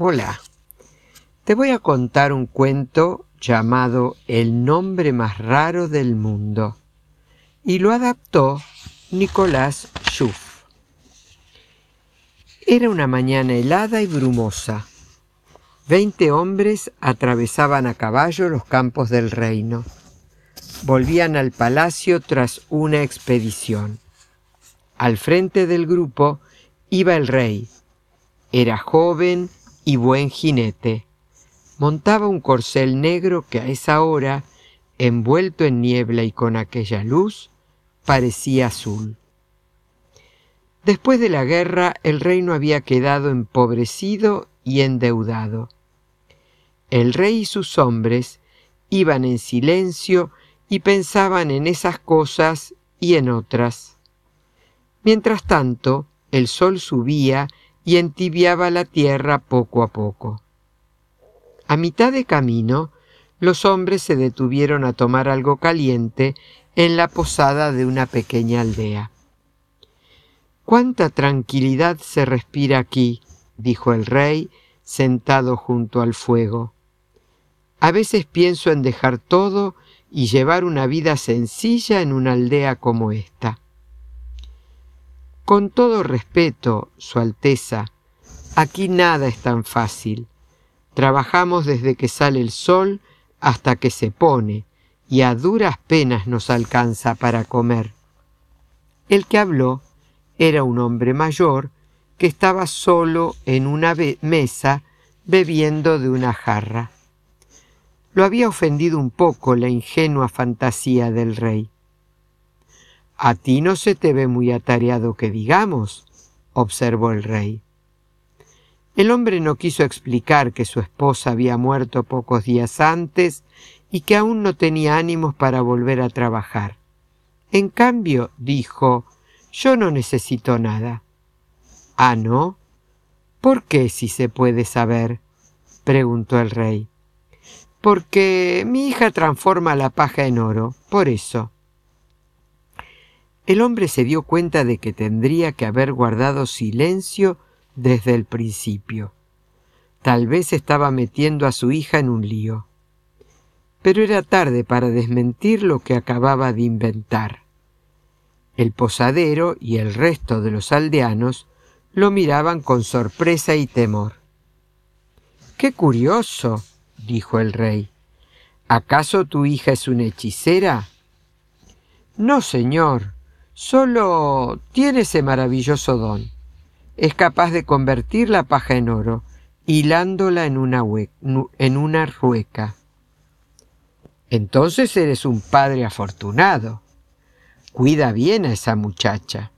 Hola. Te voy a contar un cuento llamado El nombre más raro del mundo y lo adaptó Nicolás Schuff. Era una mañana helada y brumosa. Veinte hombres atravesaban a caballo los campos del reino. Volvían al palacio tras una expedición. Al frente del grupo iba el rey. Era joven y buen jinete. Montaba un corcel negro que a esa hora, envuelto en niebla y con aquella luz, parecía azul. Después de la guerra el reino había quedado empobrecido y endeudado. El rey y sus hombres iban en silencio y pensaban en esas cosas y en otras. Mientras tanto, el sol subía y entibiaba la tierra poco a poco. A mitad de camino, los hombres se detuvieron a tomar algo caliente en la posada de una pequeña aldea. Cuánta tranquilidad se respira aquí, dijo el rey, sentado junto al fuego. A veces pienso en dejar todo y llevar una vida sencilla en una aldea como esta. Con todo respeto, Su Alteza, aquí nada es tan fácil. Trabajamos desde que sale el sol hasta que se pone, y a duras penas nos alcanza para comer. El que habló era un hombre mayor que estaba solo en una mesa bebiendo de una jarra. Lo había ofendido un poco la ingenua fantasía del rey. A ti no se te ve muy atareado que digamos, observó el rey. El hombre no quiso explicar que su esposa había muerto pocos días antes y que aún no tenía ánimos para volver a trabajar. En cambio, dijo, yo no necesito nada. Ah, ¿no? ¿Por qué, si se puede saber? preguntó el rey. Porque mi hija transforma la paja en oro, por eso. El hombre se dio cuenta de que tendría que haber guardado silencio desde el principio. Tal vez estaba metiendo a su hija en un lío. Pero era tarde para desmentir lo que acababa de inventar. El posadero y el resto de los aldeanos lo miraban con sorpresa y temor. ¡Qué curioso! dijo el rey. ¿Acaso tu hija es una hechicera? No, señor, solo tiene ese maravilloso don es capaz de convertir la paja en oro, hilándola en una, en una rueca. Entonces eres un padre afortunado. Cuida bien a esa muchacha.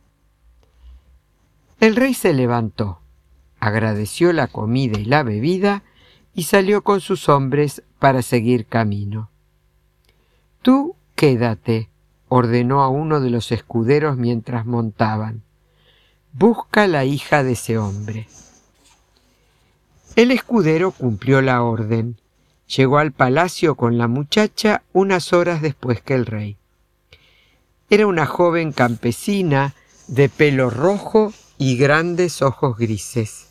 El rey se levantó, agradeció la comida y la bebida y salió con sus hombres para seguir camino. Tú quédate, ordenó a uno de los escuderos mientras montaban busca la hija de ese hombre. El escudero cumplió la orden. Llegó al palacio con la muchacha unas horas después que el rey. Era una joven campesina de pelo rojo y grandes ojos grises.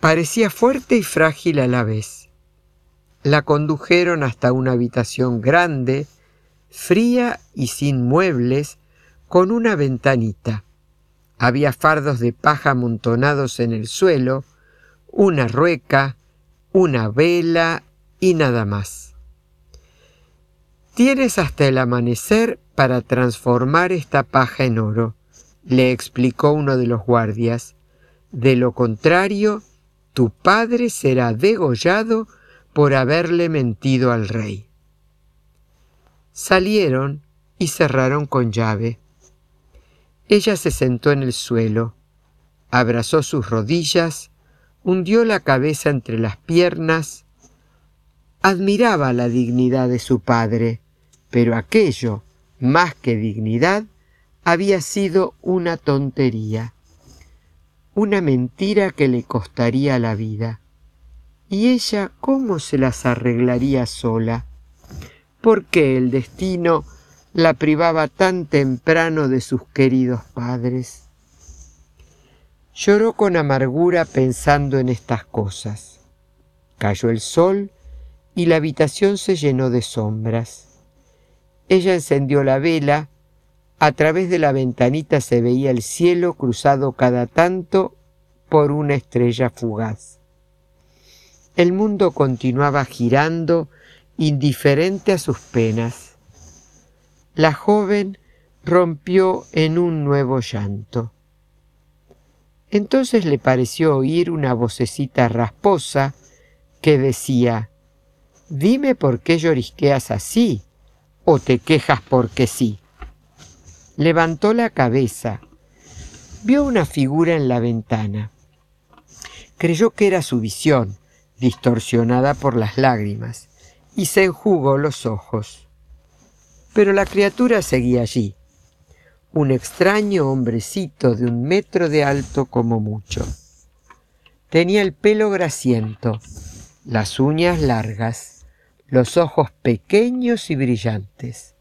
Parecía fuerte y frágil a la vez. La condujeron hasta una habitación grande, fría y sin muebles, con una ventanita. Había fardos de paja amontonados en el suelo, una rueca, una vela y nada más. Tienes hasta el amanecer para transformar esta paja en oro, le explicó uno de los guardias. De lo contrario, tu padre será degollado por haberle mentido al rey. Salieron y cerraron con llave. Ella se sentó en el suelo, abrazó sus rodillas, hundió la cabeza entre las piernas, admiraba la dignidad de su padre, pero aquello, más que dignidad, había sido una tontería, una mentira que le costaría la vida. ¿Y ella cómo se las arreglaría sola? ¿Por qué el destino la privaba tan temprano de sus queridos padres. Lloró con amargura pensando en estas cosas. Cayó el sol y la habitación se llenó de sombras. Ella encendió la vela, a través de la ventanita se veía el cielo cruzado cada tanto por una estrella fugaz. El mundo continuaba girando indiferente a sus penas. La joven rompió en un nuevo llanto. Entonces le pareció oír una vocecita rasposa que decía, Dime por qué llorisqueas así, o te quejas porque sí. Levantó la cabeza, vio una figura en la ventana. Creyó que era su visión, distorsionada por las lágrimas, y se enjugó los ojos. Pero la criatura seguía allí, un extraño hombrecito de un metro de alto como mucho. Tenía el pelo grasiento, las uñas largas, los ojos pequeños y brillantes.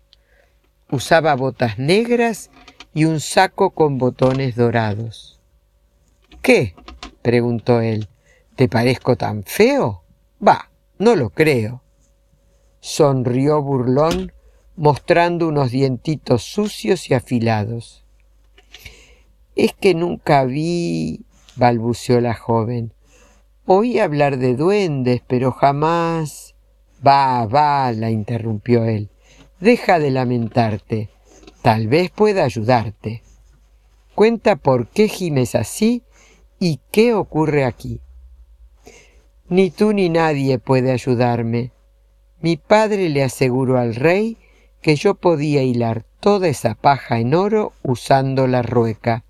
Usaba botas negras y un saco con botones dorados. ¿Qué? preguntó él. ¿Te parezco tan feo? Va, no lo creo. Sonrió burlón, mostrando unos dientitos sucios y afilados. Es que nunca vi, balbuceó la joven. Oí hablar de duendes, pero jamás. Va, va, la interrumpió él. Deja de lamentarte. Tal vez pueda ayudarte. Cuenta por qué gimes así y qué ocurre aquí. Ni tú ni nadie puede ayudarme. Mi padre le aseguró al rey que yo podía hilar toda esa paja en oro usando la rueca,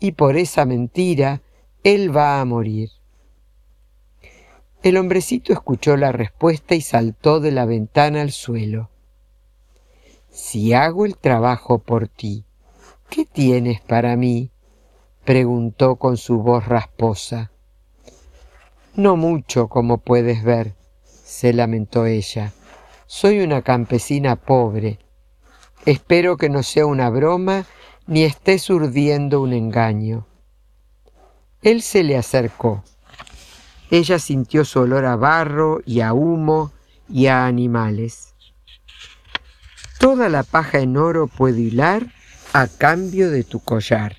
y por esa mentira él va a morir. El hombrecito escuchó la respuesta y saltó de la ventana al suelo. Si hago el trabajo por ti, ¿qué tienes para mí? preguntó con su voz rasposa. No mucho, como puedes ver, se lamentó ella. Soy una campesina pobre. Espero que no sea una broma ni estés urdiendo un engaño. Él se le acercó. Ella sintió su olor a barro y a humo y a animales. Toda la paja en oro puedo hilar a cambio de tu collar,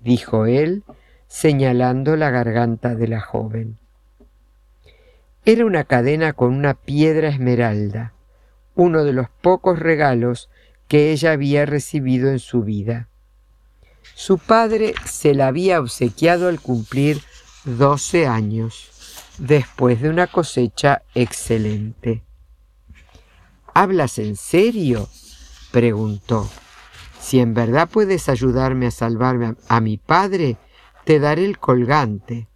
dijo él, señalando la garganta de la joven. Era una cadena con una piedra esmeralda, uno de los pocos regalos que ella había recibido en su vida. Su padre se la había obsequiado al cumplir doce años después de una cosecha excelente. ¿Hablas en serio? preguntó. Si en verdad puedes ayudarme a salvarme a, mi padre, te daré el colgante,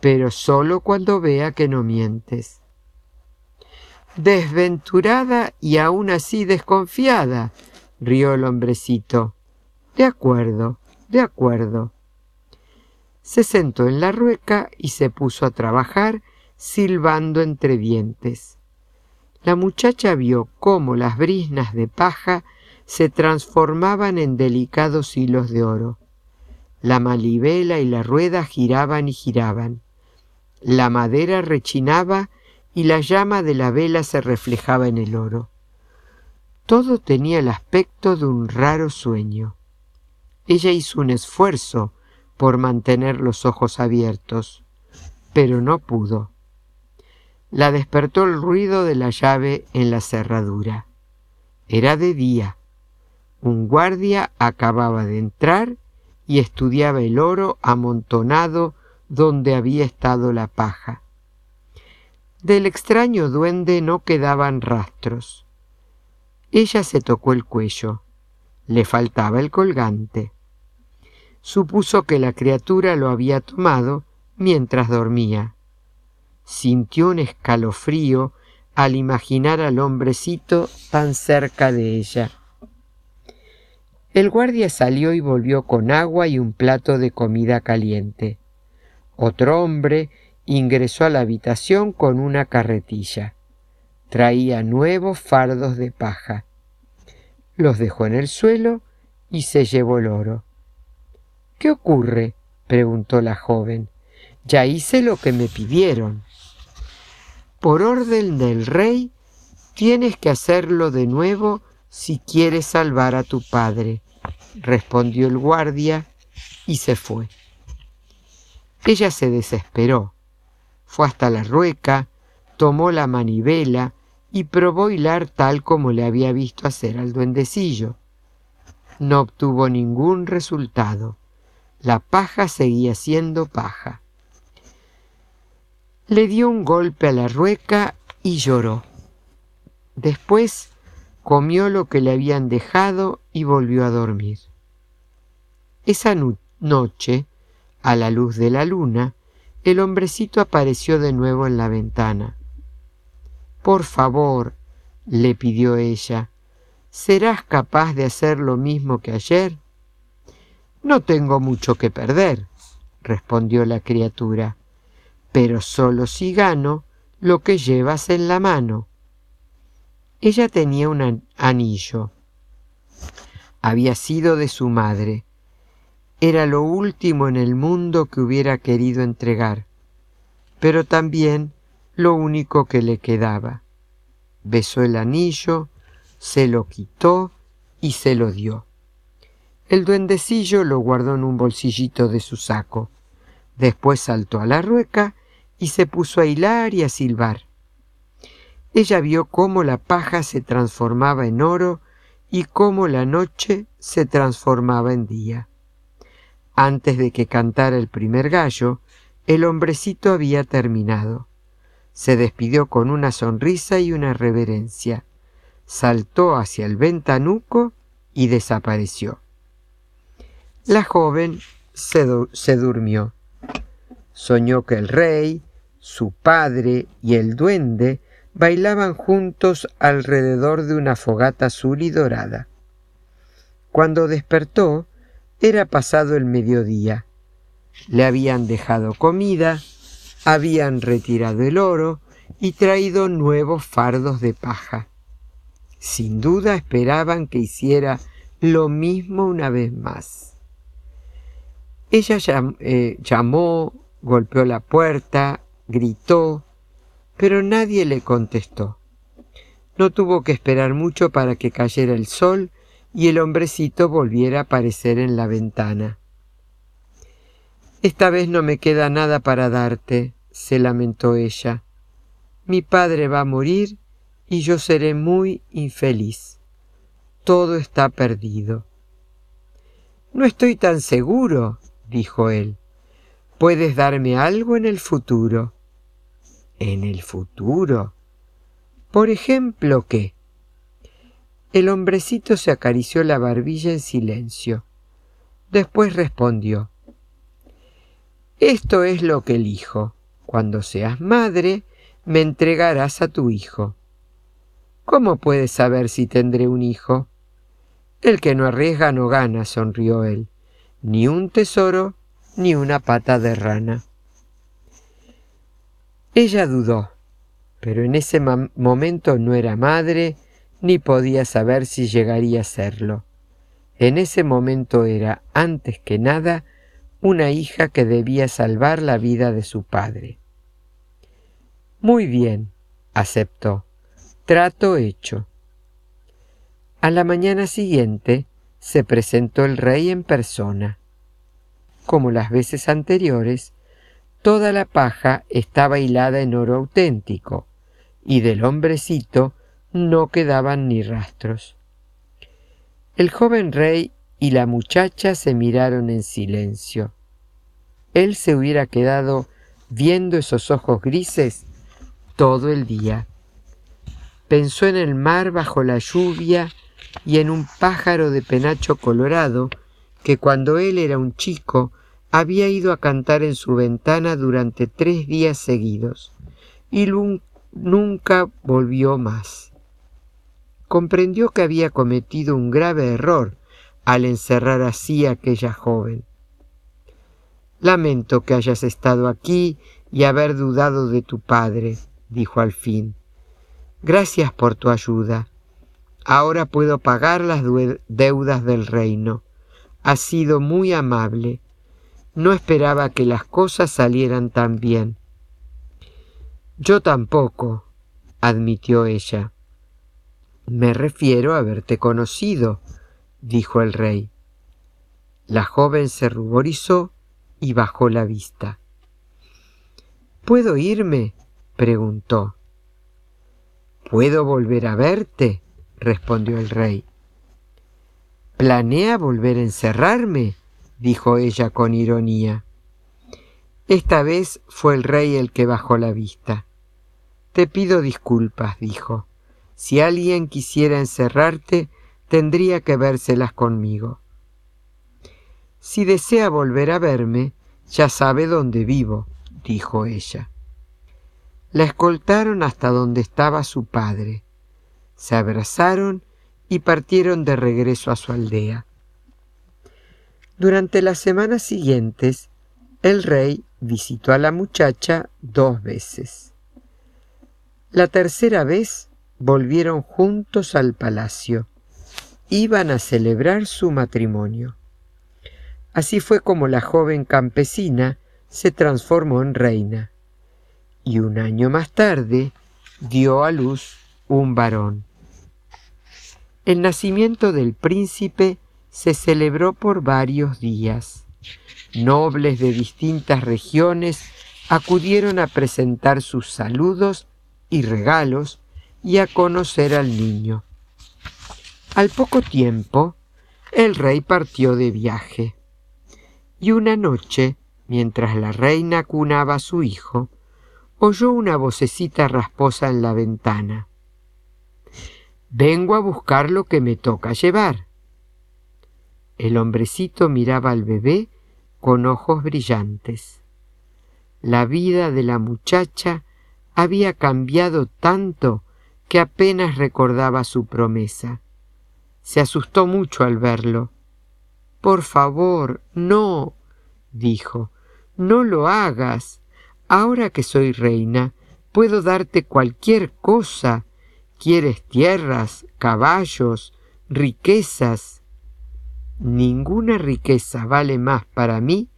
pero solo cuando vea que no mientes. Desventurada y aún así desconfiada, rió el hombrecito. De acuerdo, de acuerdo se sentó en la rueca y se puso a trabajar silbando entre dientes. La muchacha vio cómo las brisnas de paja se transformaban en delicados hilos de oro. La malibela y la rueda giraban y giraban. La madera rechinaba y la llama de la vela se reflejaba en el oro. Todo tenía el aspecto de un raro sueño. Ella hizo un esfuerzo por mantener los ojos abiertos, pero no pudo. La despertó el ruido de la llave en la cerradura. Era de día. Un guardia acababa de entrar y estudiaba el oro amontonado donde había estado la paja. Del extraño duende no quedaban rastros. Ella se tocó el cuello. Le faltaba el colgante supuso que la criatura lo había tomado mientras dormía. Sintió un escalofrío al imaginar al hombrecito tan cerca de ella. El guardia salió y volvió con agua y un plato de comida caliente. Otro hombre ingresó a la habitación con una carretilla. Traía nuevos fardos de paja. Los dejó en el suelo y se llevó el oro. ¿Qué ocurre? preguntó la joven. Ya hice lo que me pidieron. Por orden del rey, tienes que hacerlo de nuevo si quieres salvar a tu padre, respondió el guardia y se fue. Ella se desesperó. Fue hasta la rueca, tomó la manivela y probó hilar tal como le había visto hacer al duendecillo. No obtuvo ningún resultado. La paja seguía siendo paja. Le dio un golpe a la rueca y lloró. Después comió lo que le habían dejado y volvió a dormir. Esa noche, a la luz de la luna, el hombrecito apareció de nuevo en la ventana. Por favor, le pidió ella, ¿serás capaz de hacer lo mismo que ayer? No tengo mucho que perder, respondió la criatura, pero solo si gano lo que llevas en la mano. Ella tenía un anillo. Había sido de su madre. Era lo último en el mundo que hubiera querido entregar, pero también lo único que le quedaba. Besó el anillo, se lo quitó y se lo dio. El duendecillo lo guardó en un bolsillito de su saco. Después saltó a la rueca y se puso a hilar y a silbar. Ella vio cómo la paja se transformaba en oro y cómo la noche se transformaba en día. Antes de que cantara el primer gallo, el hombrecito había terminado. Se despidió con una sonrisa y una reverencia. Saltó hacia el ventanuco y desapareció. La joven se, se durmió. Soñó que el rey, su padre y el duende bailaban juntos alrededor de una fogata azul y dorada. Cuando despertó, era pasado el mediodía. Le habían dejado comida, habían retirado el oro y traído nuevos fardos de paja. Sin duda esperaban que hiciera lo mismo una vez más. Ella eh, llamó, golpeó la puerta, gritó, pero nadie le contestó. No tuvo que esperar mucho para que cayera el sol y el hombrecito volviera a aparecer en la ventana. Esta vez no me queda nada para darte, se lamentó ella. Mi padre va a morir y yo seré muy infeliz. Todo está perdido. No estoy tan seguro, dijo él. Puedes darme algo en el futuro en el futuro. Por ejemplo, ¿qué? El hombrecito se acarició la barbilla en silencio. Después respondió, Esto es lo que elijo. Cuando seas madre, me entregarás a tu hijo. ¿Cómo puedes saber si tendré un hijo? El que no arriesga no gana, sonrió él. Ni un tesoro, ni una pata de rana. Ella dudó, pero en ese momento no era madre ni podía saber si llegaría a serlo. En ese momento era, antes que nada, una hija que debía salvar la vida de su padre. Muy bien, aceptó. Trato hecho. A la mañana siguiente se presentó el rey en persona. Como las veces anteriores, Toda la paja estaba hilada en oro auténtico, y del hombrecito no quedaban ni rastros. El joven rey y la muchacha se miraron en silencio. Él se hubiera quedado viendo esos ojos grises todo el día. Pensó en el mar bajo la lluvia y en un pájaro de penacho colorado que cuando él era un chico había ido a cantar en su ventana durante tres días seguidos y nunca volvió más. Comprendió que había cometido un grave error al encerrar así a aquella joven. Lamento que hayas estado aquí y haber dudado de tu padre, dijo al fin. Gracias por tu ayuda. Ahora puedo pagar las deudas del reino. Has sido muy amable no esperaba que las cosas salieran tan bien. Yo tampoco, admitió ella. Me refiero a haberte conocido, dijo el rey. La joven se ruborizó y bajó la vista. ¿Puedo irme? preguntó. ¿Puedo volver a verte? respondió el rey. ¿Planea volver a encerrarme? dijo ella con ironía. Esta vez fue el rey el que bajó la vista. Te pido disculpas, dijo. Si alguien quisiera encerrarte, tendría que vérselas conmigo. Si desea volver a verme, ya sabe dónde vivo, dijo ella. La escoltaron hasta donde estaba su padre. Se abrazaron y partieron de regreso a su aldea. Durante las semanas siguientes, el rey visitó a la muchacha dos veces. La tercera vez volvieron juntos al palacio. Iban a celebrar su matrimonio. Así fue como la joven campesina se transformó en reina y un año más tarde dio a luz un varón. El nacimiento del príncipe se celebró por varios días. Nobles de distintas regiones acudieron a presentar sus saludos y regalos y a conocer al niño. Al poco tiempo, el rey partió de viaje. Y una noche, mientras la reina cunaba a su hijo, oyó una vocecita rasposa en la ventana. Vengo a buscar lo que me toca llevar. El hombrecito miraba al bebé con ojos brillantes. La vida de la muchacha había cambiado tanto que apenas recordaba su promesa. Se asustó mucho al verlo. Por favor, no, dijo, no lo hagas. Ahora que soy reina, puedo darte cualquier cosa. ¿Quieres tierras, caballos, riquezas? Ninguna riqueza vale más para mí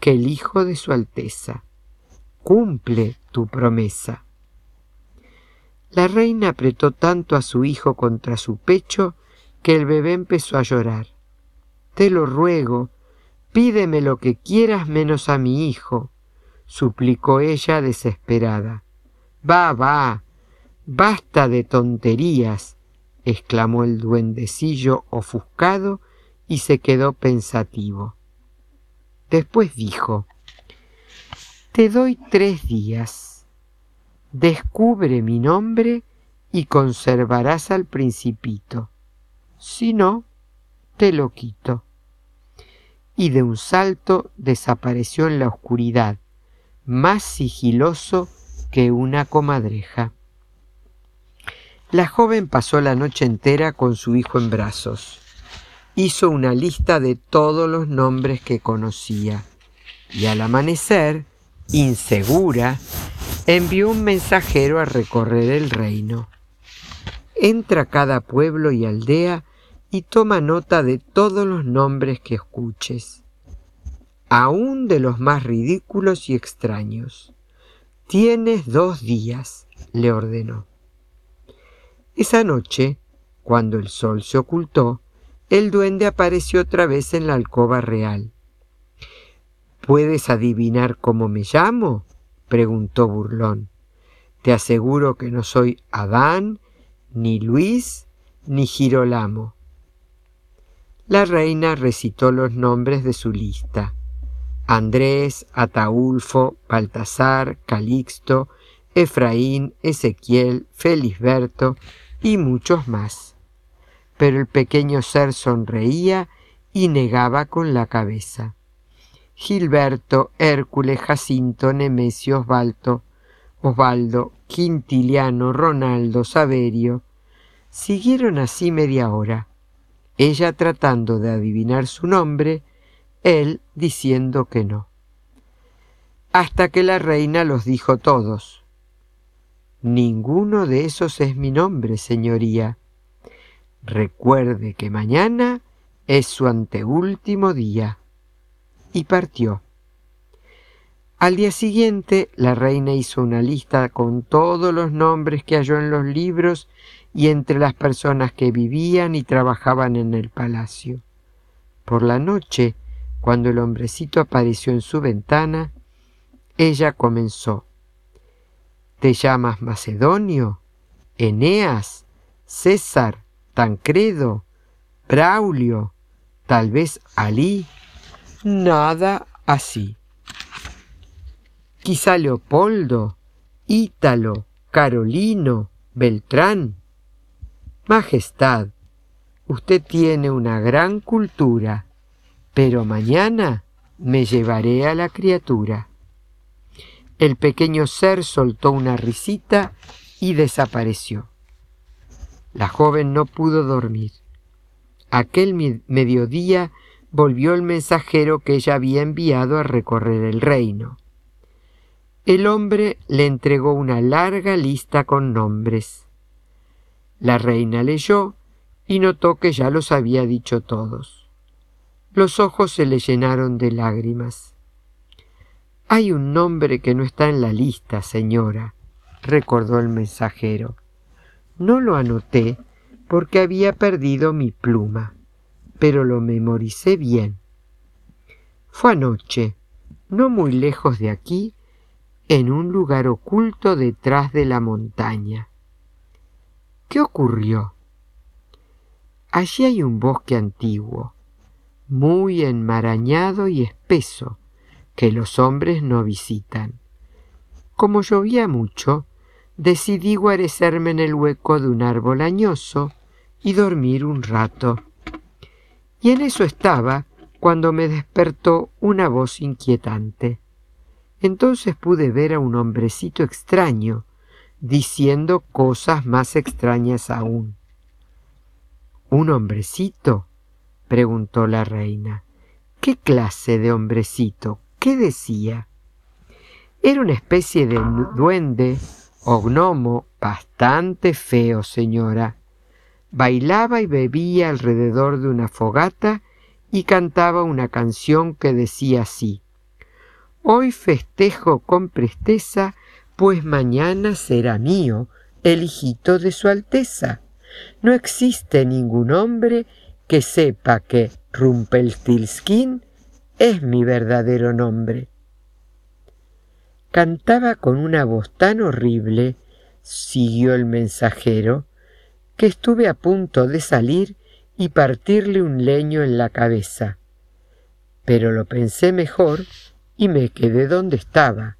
que el Hijo de su Alteza. Cumple tu promesa. La reina apretó tanto a su hijo contra su pecho que el bebé empezó a llorar. Te lo ruego, pídeme lo que quieras menos a mi hijo, suplicó ella desesperada. Va, va, basta de tonterías, exclamó el duendecillo ofuscado y se quedó pensativo. Después dijo, Te doy tres días. Descubre mi nombre y conservarás al principito. Si no, te lo quito. Y de un salto desapareció en la oscuridad, más sigiloso que una comadreja. La joven pasó la noche entera con su hijo en brazos hizo una lista de todos los nombres que conocía y al amanecer, insegura, envió un mensajero a recorrer el reino. Entra a cada pueblo y aldea y toma nota de todos los nombres que escuches, aun de los más ridículos y extraños. Tienes dos días, le ordenó. Esa noche, cuando el sol se ocultó, el duende apareció otra vez en la alcoba real. ¿Puedes adivinar cómo me llamo? Preguntó burlón. Te aseguro que no soy Adán, ni Luis, ni Girolamo. La reina recitó los nombres de su lista. Andrés, Ataulfo, Baltasar, Calixto, Efraín, Ezequiel, Felisberto y muchos más pero el pequeño ser sonreía y negaba con la cabeza. Gilberto, Hércules, Jacinto, Nemesio, Osvaldo, Osvaldo, Quintiliano, Ronaldo, Saverio, siguieron así media hora, ella tratando de adivinar su nombre, él diciendo que no. Hasta que la reina los dijo todos. Ninguno de esos es mi nombre, señoría, Recuerde que mañana es su anteúltimo día. Y partió. Al día siguiente, la reina hizo una lista con todos los nombres que halló en los libros y entre las personas que vivían y trabajaban en el palacio. Por la noche, cuando el hombrecito apareció en su ventana, ella comenzó. ¿Te llamas Macedonio? ¿Eneas? ¿César? ¿Tancredo? ¿Braulio? ¿Tal vez Alí? Nada así quizá Leopoldo, Ítalo, Carolino, Beltrán. Majestad, usted tiene una gran cultura, pero mañana me llevaré a la criatura. El pequeño ser soltó una risita y desapareció. La joven no pudo dormir. Aquel mediodía volvió el mensajero que ella había enviado a recorrer el reino. El hombre le entregó una larga lista con nombres. La reina leyó y notó que ya los había dicho todos. Los ojos se le llenaron de lágrimas. Hay un nombre que no está en la lista, señora, recordó el mensajero. No lo anoté porque había perdido mi pluma, pero lo memoricé bien. Fue anoche, no muy lejos de aquí, en un lugar oculto detrás de la montaña. ¿Qué ocurrió? Allí hay un bosque antiguo, muy enmarañado y espeso, que los hombres no visitan. Como llovía mucho, decidí guarecerme en el hueco de un árbol añoso y dormir un rato. Y en eso estaba cuando me despertó una voz inquietante. Entonces pude ver a un hombrecito extraño, diciendo cosas más extrañas aún. ¿Un hombrecito? preguntó la reina. ¿Qué clase de hombrecito? ¿Qué decía? Era una especie de duende o gnomo bastante feo, señora. Bailaba y bebía alrededor de una fogata y cantaba una canción que decía así. Hoy festejo con presteza, pues mañana será mío el hijito de su Alteza. No existe ningún hombre que sepa que Rumpelstiltskin es mi verdadero nombre. Cantaba con una voz tan horrible, siguió el mensajero, que estuve a punto de salir y partirle un leño en la cabeza. Pero lo pensé mejor y me quedé donde estaba.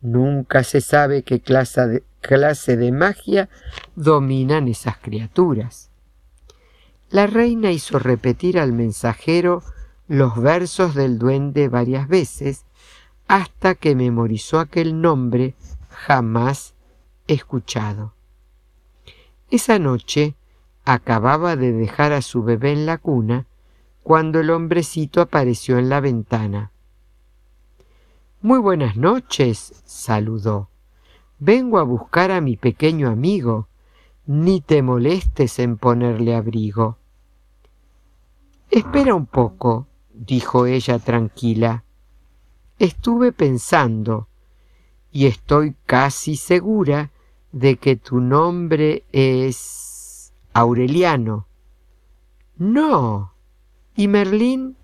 Nunca se sabe qué clase de, clase de magia dominan esas criaturas. La reina hizo repetir al mensajero los versos del duende varias veces hasta que memorizó aquel nombre jamás escuchado. Esa noche acababa de dejar a su bebé en la cuna cuando el hombrecito apareció en la ventana. Muy buenas noches, saludó. Vengo a buscar a mi pequeño amigo. Ni te molestes en ponerle abrigo. Espera un poco, dijo ella tranquila. Estuve pensando y estoy casi segura de que tu nombre es Aureliano. No. ¿Y Merlín?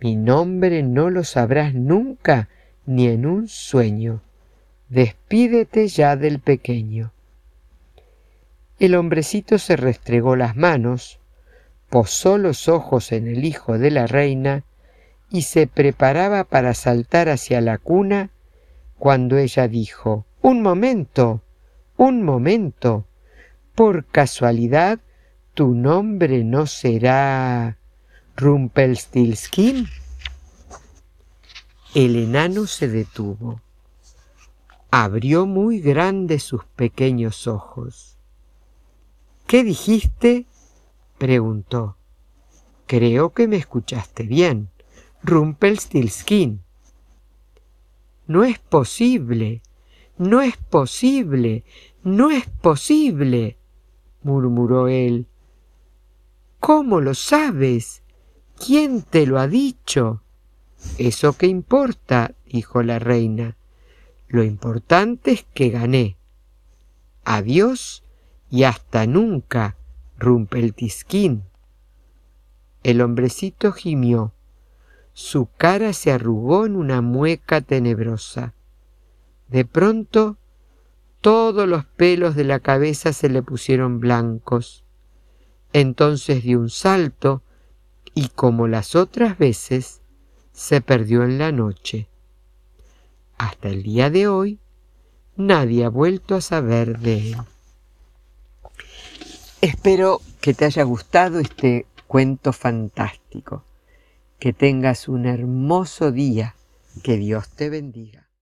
Mi nombre no lo sabrás nunca ni en un sueño. Despídete ya del pequeño. El hombrecito se restregó las manos, posó los ojos en el hijo de la reina y se preparaba para saltar hacia la cuna cuando ella dijo Un momento, un momento. Por casualidad, tu nombre no será Rumpelstiltskin. El enano se detuvo. Abrió muy grandes sus pequeños ojos. ¿Qué dijiste? preguntó. Creo que me escuchaste bien. Rumpelstiltskin. No es posible, no es posible, no es posible, murmuró él. ¿Cómo lo sabes? ¿Quién te lo ha dicho? ¿Eso qué importa? dijo la reina. Lo importante es que gané. Adiós y hasta nunca, Rumpeltisquín. El hombrecito gimió. Su cara se arrugó en una mueca tenebrosa. De pronto, todos los pelos de la cabeza se le pusieron blancos. Entonces dio un salto y como las otras veces, se perdió en la noche. Hasta el día de hoy, nadie ha vuelto a saber de él. Espero que te haya gustado este cuento fantástico. Que tengas un hermoso día. Que Dios te bendiga.